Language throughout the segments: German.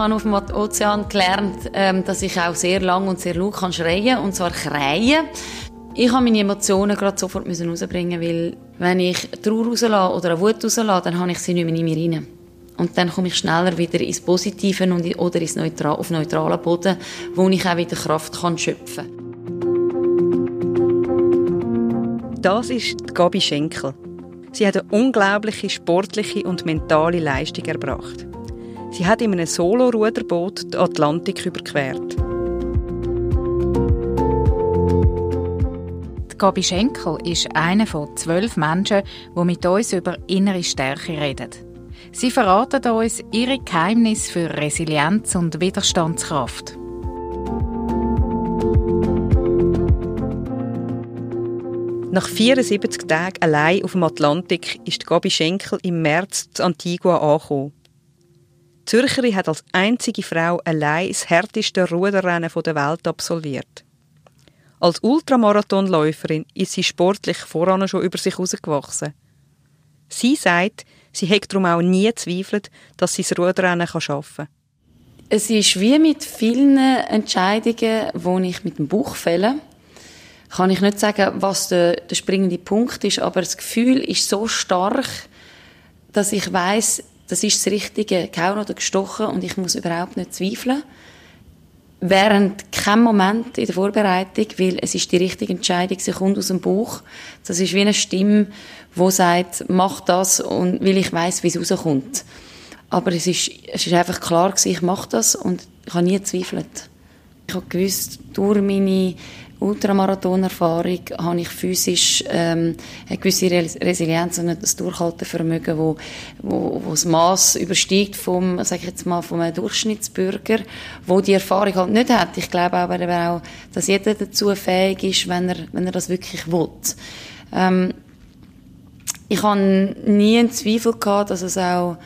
habe auf dem Ozean gelernt, ähm, dass ich auch sehr lang und sehr laut kann schreien und zwar kreien. Ich habe meine Emotionen gerade sofort rausbringen weil wenn ich Trauer rauslasse oder eine Wut rauslasse, dann habe ich sie nicht mehr in mir rein. Und dann komme ich schneller wieder ins Positive und, oder ins Neutral, auf neutralen Boden, wo ich auch wieder Kraft kann schöpfen kann. Das ist Gabi Schenkel. Sie hat eine unglaubliche sportliche und mentale Leistung erbracht. Sie hat in einem Solo-Ruderboot den Atlantik überquert. Gabi Schenkel ist einer von zwölf Menschen, die mit uns über innere Stärke reden. Sie verraten uns ihre Geheimnisse für Resilienz und Widerstandskraft. Nach 74 Tagen allein auf dem Atlantik ist Gabi Schenkel im März zu Antigua angekommen. Zürcherin hat als einzige Frau allein das härteste Ruderrennen der Welt absolviert. Als Ultramarathonläuferin ist sie sportlich voran schon über sich herausgewachsen. Sie sagt, sie hat darum auch nie zweifelt, dass sie das Ruderrennen schaffen kann. Es ist wie mit vielen Entscheidungen, die ich mit dem Bauch fälle. Kann ich nicht sagen, was der, der springende Punkt ist, aber das Gefühl ist so stark, dass ich weiß, das ist das Richtige, gehauen oder gestochen und ich muss überhaupt nicht zweifeln während kein Moment in der Vorbereitung, weil es ist die richtige Entscheidung, sie kommt aus dem Bauch. Das ist wie eine Stimme, die sagt, mach das, und weil ich weiß, wie es rauskommt. Aber es ist, es ist einfach klar gewesen, ich mache das und ich habe nie gezweifelt. Ich habe gewusst, durch meine Ultramarathon-Erfahrung habe ich physisch ähm, eine gewisse Resilienz und ein Durchhaltevermögen, wo, wo, wo das Maß übersteigt vom, sag ich jetzt mal, vom Durchschnittsbürger, wo die Erfahrung halt nicht hat. Ich glaube aber auch, dass jeder dazu fähig ist, wenn er, wenn er das wirklich will. Ähm, ich habe nie einen Zweifel gehabt, dass es auch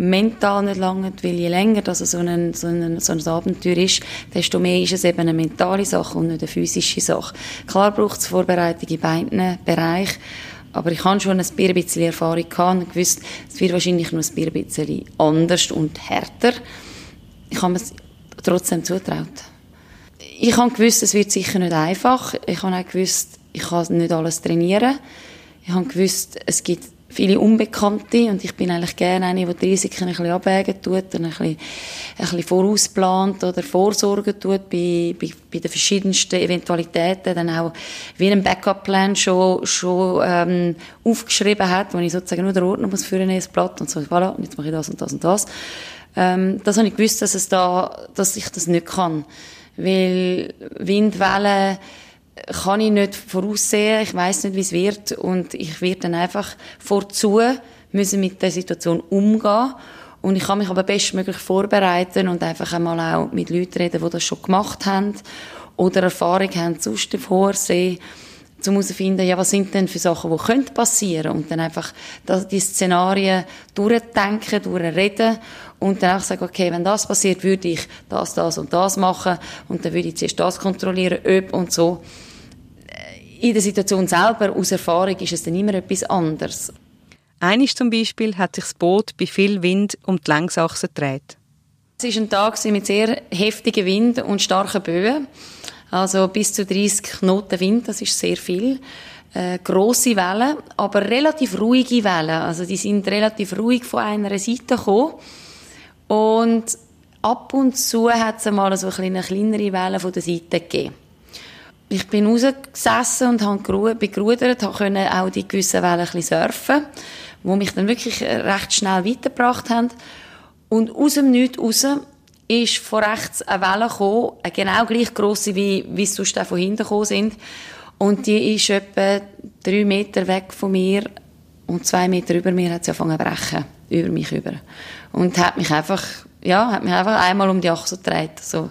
mental nicht lange, weil je länger das so ein, so, ein, so ein Abenteuer ist, desto mehr ist es eben eine mentale Sache und nicht eine physische Sache. Klar braucht es Vorbereitung in beiden Bereichen, aber ich habe schon ein bisschen Erfahrung gehabt und gewusst, es wird wahrscheinlich nur ein bisschen anders und härter. Ich habe es trotzdem zutraut. Ich habe gewusst, es wird sicher nicht einfach. Ich habe auch gewusst, ich kann nicht alles trainieren. Ich habe gewusst, es gibt viele Unbekannte und ich bin eigentlich gerne eine, die die Risiken ein bisschen abwägen tut und ein bisschen, ein bisschen vorausplant oder vorsorgen tut bei, bei, bei den verschiedensten Eventualitäten, dann auch wie einen Backup-Plan schon, schon ähm, aufgeschrieben hat, wo ich sozusagen nur der Ordner muss führen ins Blatt und so, voilà, und jetzt mache ich das und das und das. Ähm, das habe ich gewusst, dass es da, dass ich das nicht kann. Weil Windwellen, kann ich nicht voraussehen. Ich weiß nicht, wie es wird. Und ich werde dann einfach vorzu müssen mit der Situation umgehen. Und ich kann mich aber bestmöglich vorbereiten und einfach einmal auch mit Leuten reden, die das schon gemacht haben oder Erfahrung haben, sonst vorsehen, um herauszufinden, ja, was sind denn für Sachen, die können passieren und dann einfach die Szenarien durchdenken, durchreden und dann auch sagen, okay, wenn das passiert, würde ich das, das und das machen und dann würde ich zuerst das kontrollieren, ob und so in der Situation selber, aus Erfahrung, ist es dann immer etwas anderes. Eines zum Beispiel hat sich das Boot bei viel Wind um die Längsachse gedreht. Es war ein Tag mit sehr heftigem Wind und starken Böen. Also bis zu 30 Knoten Wind, das ist sehr viel. Äh, grosse Wellen, aber relativ ruhige Wellen. Also die sind relativ ruhig von einer Seite gekommen. Und ab und zu hat es mal so eine kleinere Welle von der Seite gegeben ich bin rausgesessen und habe gerudert, konnte auch die gewissen Wellen ein surfen, die mich dann wirklich recht schnell weitergebracht haben. Und aus dem Nichts raus ist von rechts eine Welle gekommen, eine genau gleich grosse, wie, wie es sonst auch von hinten gekommen sind. Und die ist etwa drei Meter weg von mir und zwei Meter über mir hat sie angefangen zu brechen, über mich über. Und hat mich einfach, ja, hat mich einfach einmal um die Achse gedreht. So.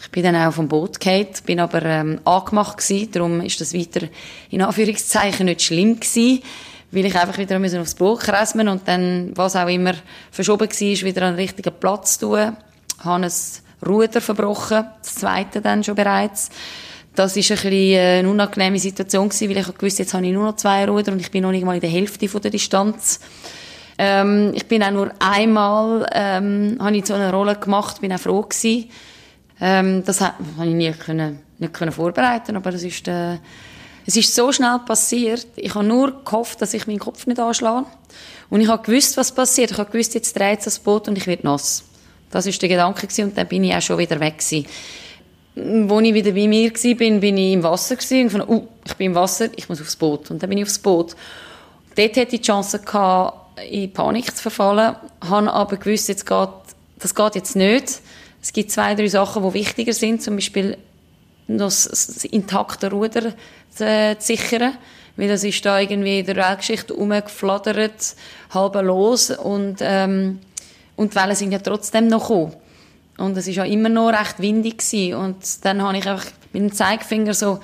Ich bin dann auch vom Boot gefallen, bin aber ähm, angemacht gewesen, darum ist das weiter in Anführungszeichen nicht schlimm gewesen, weil ich einfach wieder müssen aufs Boot kresmen und dann, was auch immer verschoben war, wieder an den richtigen Platz tun. Habe ein Ruder verbrochen, das zweite dann schon bereits. Das ist ein bisschen äh, eine unangenehme Situation gewesen, weil ich wusste, jetzt habe ich nur noch zwei Ruder und ich bin noch nicht mal in der Hälfte von der Distanz. Ähm, ich bin auch nur einmal, ähm, habe ich so eine Rolle gemacht, bin auch froh gewesen. Ähm, das habe ich nie können, nicht können vorbereiten, aber das ist, äh, es ist so schnell passiert. Ich habe nur gehofft, dass ich meinen Kopf nicht anschlage. Und ich habe gewusst, was passiert. Ich habe gewusst, jetzt dreht das Boot und ich werde nass. Das ist der Gedanke gewesen, und dann bin ich auch schon wieder weg gewesen. Als ich wieder bei mir war, bin, bin ich im Wasser gewesen und fand, uh, ich bin im Wasser, ich muss aufs Boot. Und dann bin ich aufs Boot. Dort hatte ich die Chance gehabt, in Panik zu verfallen, habe aber gewusst, jetzt geht, das geht jetzt nicht. Es gibt zwei, drei Sachen, die wichtiger sind, zum Beispiel das, das intakte Ruder zu, sichern, weil das ist da irgendwie in der Weltgeschichte umgeflattert, halb los und ähm, und die Wellen sind ja trotzdem noch gekommen. Und es war ja immer noch recht windig gewesen. Und dann habe ich einfach mit dem Zeigefinger so,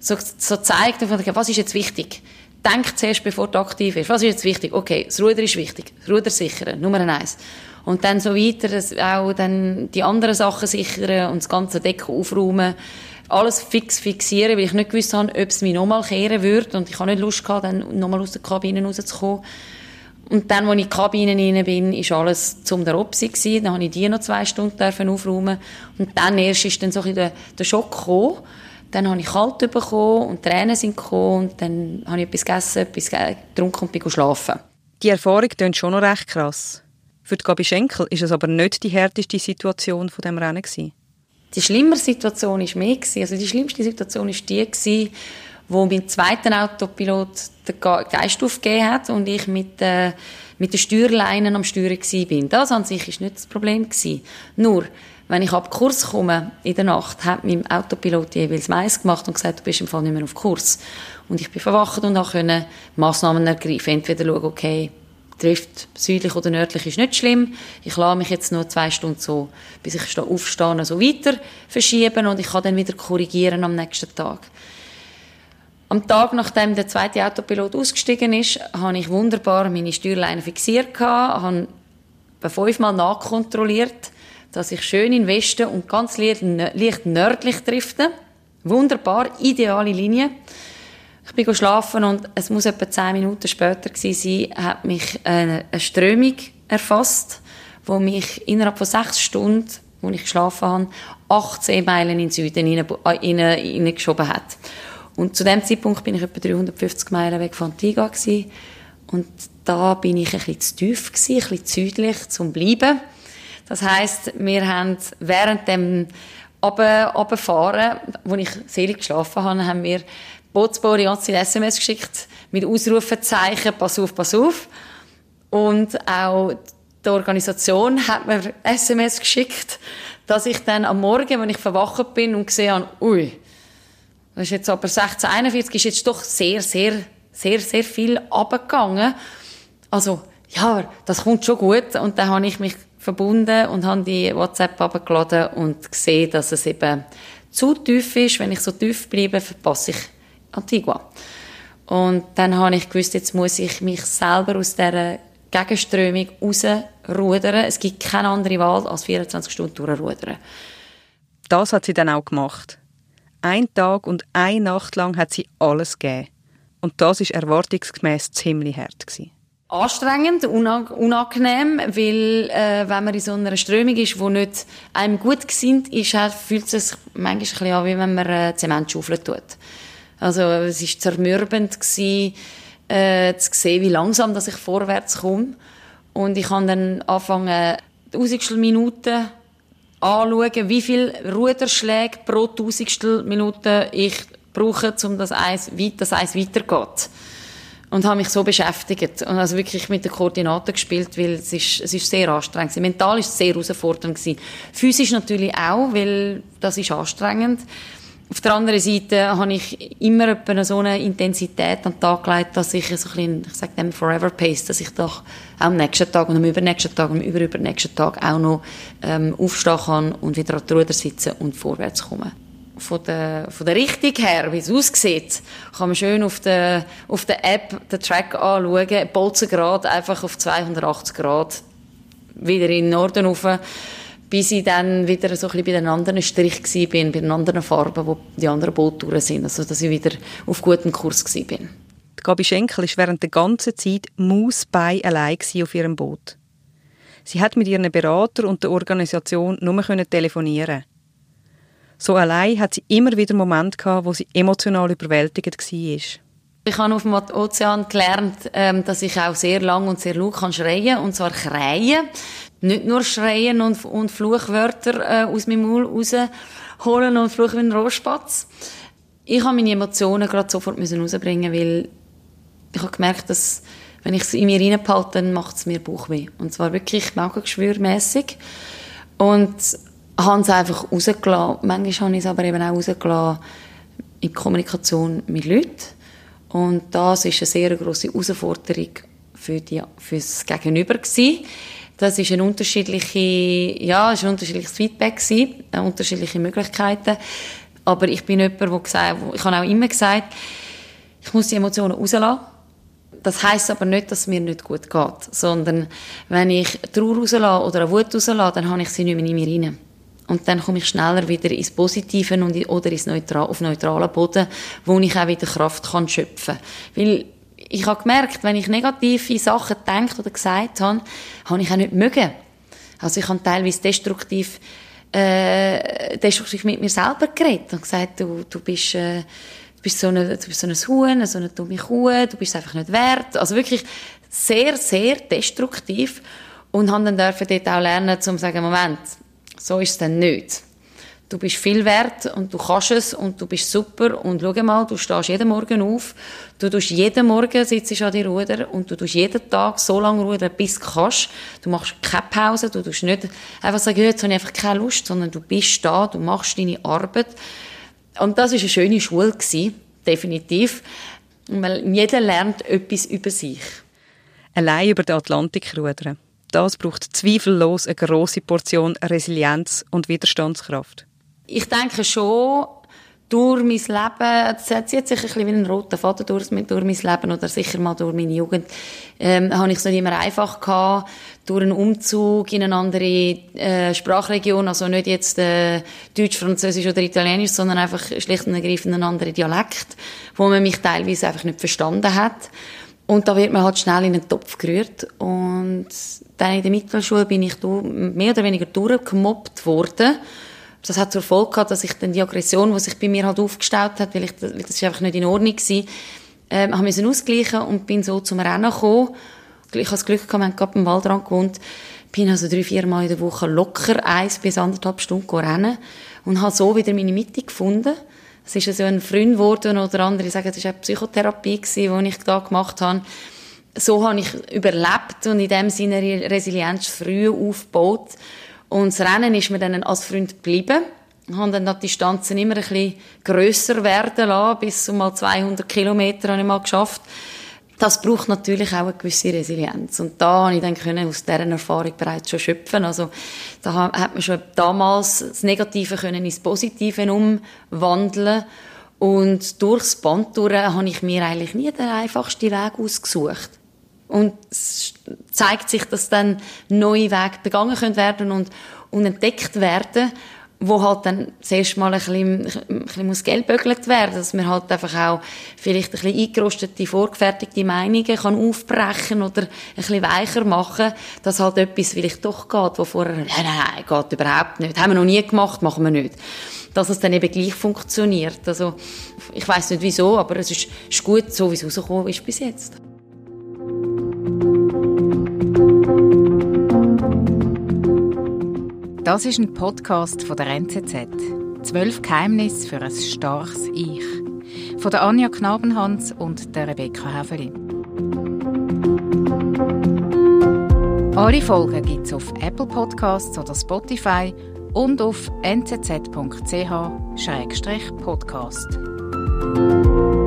so, so gezeigt und dachte, was ist jetzt wichtig? Denk zuerst, bevor du aktiv bist. Was ist jetzt wichtig? Okay, das Ruder ist wichtig. Das Ruder sichern, Nummer eins. Und dann so weiter, auch dann die anderen Sachen sichern und das ganze Deck aufräumen. Alles fix fixieren, weil ich nicht gewusst habe, ob es mich nochmal kehren würde. Und ich habe nicht Lust gehabt, dann nochmal aus der Kabine rauszukommen. Und dann, als ich in die Kabine rein bin, war alles zum der Opsi. Dann habe ich die noch zwei Stunden aufräumen Und dann erst ist dann so ein der, der Schock gekommen. Dann habe ich kalt bekommen und Tränen sind gekommen und dann habe ich etwas gegessen, etwas getrunken und bin schlafen. Die Erfahrung klingt schon noch recht krass. Für Gabi Schenkel ist es aber nicht die härteste Situation von dem Rennen gewesen. Die schlimmere Situation war mehr. Also die schlimmste Situation war die, gewesen, wo mein zweiter Autopilot den Geist aufgegeben hat und ich mit, äh, mit den Steuerleinen am Steuern bin. Das an sich ist nicht das Problem gewesen. Nur, wenn ich ab Kurs komme in der Nacht, hat mein Autopilot jeweils Mais gemacht und gesagt, du bist im Fall nicht mehr auf Kurs. Und ich bin verwacht und konnte Massnahmen ergreifen. Entweder schauen, okay, trifft südlich oder nördlich ist nicht schlimm. Ich lasse mich jetzt nur zwei Stunden so, bis ich aufstehe, so weiter verschieben und ich kann dann wieder korrigieren am nächsten Tag. Am Tag, nachdem der zweite Autopilot ausgestiegen ist, habe ich wunderbar meine Steuerleine fixiert, habe fünfmal nachkontrolliert, dass ich schön in Westen und ganz leicht nördlich drifte. Wunderbar, ideale Linie. Ich bin schlafen und es muss etwa zehn Minuten später gewesen sein, hat mich eine, Strömung erfasst, wo mich innerhalb von sechs Stunden, wo ich geschlafen habe, 18 Meilen in den Süden hineingeschoben hat. Und zu dem Zeitpunkt bin ich etwa 350 Meilen weg von Antigua gewesen. Und da bin ich ein bisschen zu tief gewesen, ein bisschen südlich zum Bleiben. Das heißt, wir haben während dem Runterfahren, wo ich selig geschlafen habe, haben wir Bootsbauer ein SMS geschickt mit Ausrufezeichen, pass auf, pass auf. Und auch die Organisation hat mir SMS geschickt, dass ich dann am Morgen, wenn ich verwacht bin und gesehen habe, ui, das ist jetzt aber 1641 ist jetzt doch sehr, sehr, sehr, sehr viel abgegangen. Also, ja, das kommt schon gut. Und dann habe ich mich verbunden und habe die WhatsApp abgeladen und gesehen, dass es eben zu tief ist. Wenn ich so tief bleibe, verpasse ich Antigua. Und dann habe ich gewusst, jetzt muss ich mich selber aus dieser Gegenströmung rausrudern. Es gibt keine andere Wahl, als 24 Stunden durchrudern. Das hat sie dann auch gemacht. Ein Tag und eine Nacht lang hat sie alles gegeben. Und das ist erwartungsgemäß ziemlich hart gewesen. Anstrengend, unangenehm, weil äh, wenn man in so einer Strömung ist, die nicht einem gut gesinnt ist, fühlt es sich manchmal ein bisschen an, wie wenn man äh, Zementschaufel tut. Also es war zermürbend, gewesen, äh, zu sehen, wie langsam dass ich vorwärts komme. Und ich habe dann angefangen, Tausendstel Minuten anschauen, wie viele Ruderschläge pro Tausendstel Minute ich brauche, um das Eis, das Eis weitergeht. Und habe mich so beschäftigt und also wirklich mit den Koordinaten gespielt, weil es ist, es ist sehr anstrengend. Mental ist es sehr herausfordernd gewesen. Physisch natürlich auch, weil das ist anstrengend. Auf der anderen Seite habe ich immer so eine Intensität an den Tag gelegt, dass ich so ein bisschen, ich sage dem Forever Pace, dass ich doch auch am nächsten Tag und am übernächsten Tag und am überübernächsten Tag auch noch ähm, aufstehen kann und wieder an der Ruder sitzen und vorwärts kommen. Von der, von der Richtung her, wie es aussieht, kann man schön auf der, auf der App den Track anschauen, Bolzengrad einfach auf 280 Grad. Wieder in den Norden rauf bis ich dann wieder so ein bisschen bei den anderen Strich war, bei den anderen Farben, wo die anderen Boottouren sind, also dass ich wieder auf gutem Kurs war. Gabi Schenkel war während der ganzen Zeit mausbei allein auf ihrem Boot. Sie hat mit ihren Berater und der Organisation nur telefonieren. So allein hat sie immer wieder Momente gehabt, wo sie emotional überwältigt war. Ich habe auf dem Ozean gelernt, ähm, dass ich auch sehr lang und sehr laut kann schreien und zwar schreien. Nicht nur schreien und, und Fluchwörter äh, aus meinem Maul rausholen und fluchen wie ein Rohrspatz. Ich habe meine Emotionen gerade sofort rausbringen weil ich habe gemerkt, dass wenn ich sie in mir reinbehalte, dann macht es mir Bauchweh. Und zwar wirklich magengeschwürmässig. Und habe es einfach rausgelassen. Manchmal habe ich es aber eben auch rausgelassen in Kommunikation mit Leuten. Und das ist eine sehr grosse Herausforderung für, die, für das Gegenüber gewesen. Das ist ein unterschiedliche, ja, ist ein unterschiedliches Feedback gewesen, unterschiedliche Möglichkeiten. Aber ich bin jemand, der gesagt, ich habe auch immer gesagt, ich muss die Emotionen rauslassen das heißt aber nicht, dass es mir nicht gut geht, sondern wenn ich Trauer rauslasse oder eine Wut rauslasse, dann habe ich sie nicht mehr in mir rein. Und dann komme ich schneller wieder ins Positive und, oder ins Neutral, auf neutralen Boden, wo ich auch wieder Kraft kann schöpfen kann. Weil ich habe gemerkt, wenn ich negative Sachen gedacht oder gesagt habe, habe ich auch nicht mögen. Also ich habe teilweise destruktiv, äh, destruktiv mit mir selber geredet und gesagt, du, du bist, äh, bist so, eine, du bist so ein Huhn, so eine dumme Kuh, du bist einfach nicht wert. Also wirklich sehr, sehr destruktiv. Und haben dann dort auch lernen, zu sagen, Moment, so ist es dann nicht. Du bist viel wert und du kannst es und du bist super und schau mal, du stehst jeden Morgen auf, du tust jeden Morgen sitzt an die Ruder und du tust jeden Tag so lange rudern, bis du kannst. Du machst keine Pause, du tust nicht einfach sagen, jetzt habe ich einfach keine Lust, sondern du bist da, du machst deine Arbeit und das ist eine schöne Schule gewesen, definitiv. Jeder lernt etwas über sich. Allein über den Atlantik rudern. Das braucht zweifellos eine große Portion Resilienz und Widerstandskraft. Ich denke schon, durch mein Leben, es zieht sich ein bisschen wie ein roter Faden durch, durch mein Leben oder sicher mal durch meine Jugend, ähm, habe ich es nicht immer einfach gehabt, durch einen Umzug in eine andere äh, Sprachregion, also nicht jetzt äh, Deutsch, Französisch oder Italienisch, sondern einfach schlicht und ergreifend einen anderen Dialekt, wo man mich teilweise einfach nicht verstanden hat. Und da wird man halt schnell in den Topf gerührt. Und dann in der Mittelschule bin ich mehr oder weniger durchgemobbt worden das hat zur Folge gehabt, dass ich dann die Aggression, die sich bei mir halt aufgestaut hat, weil, ich, weil das ist einfach nicht in Ordnung war, ähm, habe müssen ausgleichen und bin so zum Rennen gekommen. Ich habe das Glück gehabt, wir haben gerade im Waldrand gewohnt, bin also drei, vier Mal in der Woche locker eins bis anderthalb Stunden rennen und habe so wieder meine Mitte gefunden. Es ist also ein Freund geworden oder andere sagen, es war eine Psychotherapie, die ich da gemacht habe. So habe ich überlebt und in dem Sinne Resilienz früh aufgebaut. Und das Rennen ist mir dann als Freund geblieben. Ich habe dann die Distanzen immer ein bisschen grösser werden lassen. Bis zu mal 200 Kilometer habe ich mal geschafft. Das braucht natürlich auch eine gewisse Resilienz. Und da habe ich dann können aus dieser Erfahrung bereits schon schöpfen. Also, da hat man schon damals das Negative können ins Positive umwandeln. Und durchs Band durch habe ich mir eigentlich nie den einfachsten Weg ausgesucht. Und es zeigt sich, dass dann neue Wege begangen können werden und, und entdeckt werden, wo halt dann zuerst mal ein bisschen, ein bisschen muss geldbögelt werden, dass man halt einfach auch vielleicht ein bisschen eingerostete, vorgefertigte Meinungen kann aufbrechen oder ein bisschen weicher machen, dass halt etwas vielleicht doch geht, wo vorher, nein, nein, geht überhaupt nicht, haben wir noch nie gemacht, machen wir nicht. Dass es dann eben gleich funktioniert. Also, ich weiß nicht wieso, aber es ist, ist gut, so wie es rausgekommen ist bis jetzt. Das ist ein Podcast von der NZZ. Zwölf Geheimnisse für ein starkes Ich. Von der Anja Knabenhans und der Rebecca Häfeli. Alle Folgen gibt es auf Apple Podcasts oder Spotify und auf nzz.ch-podcast.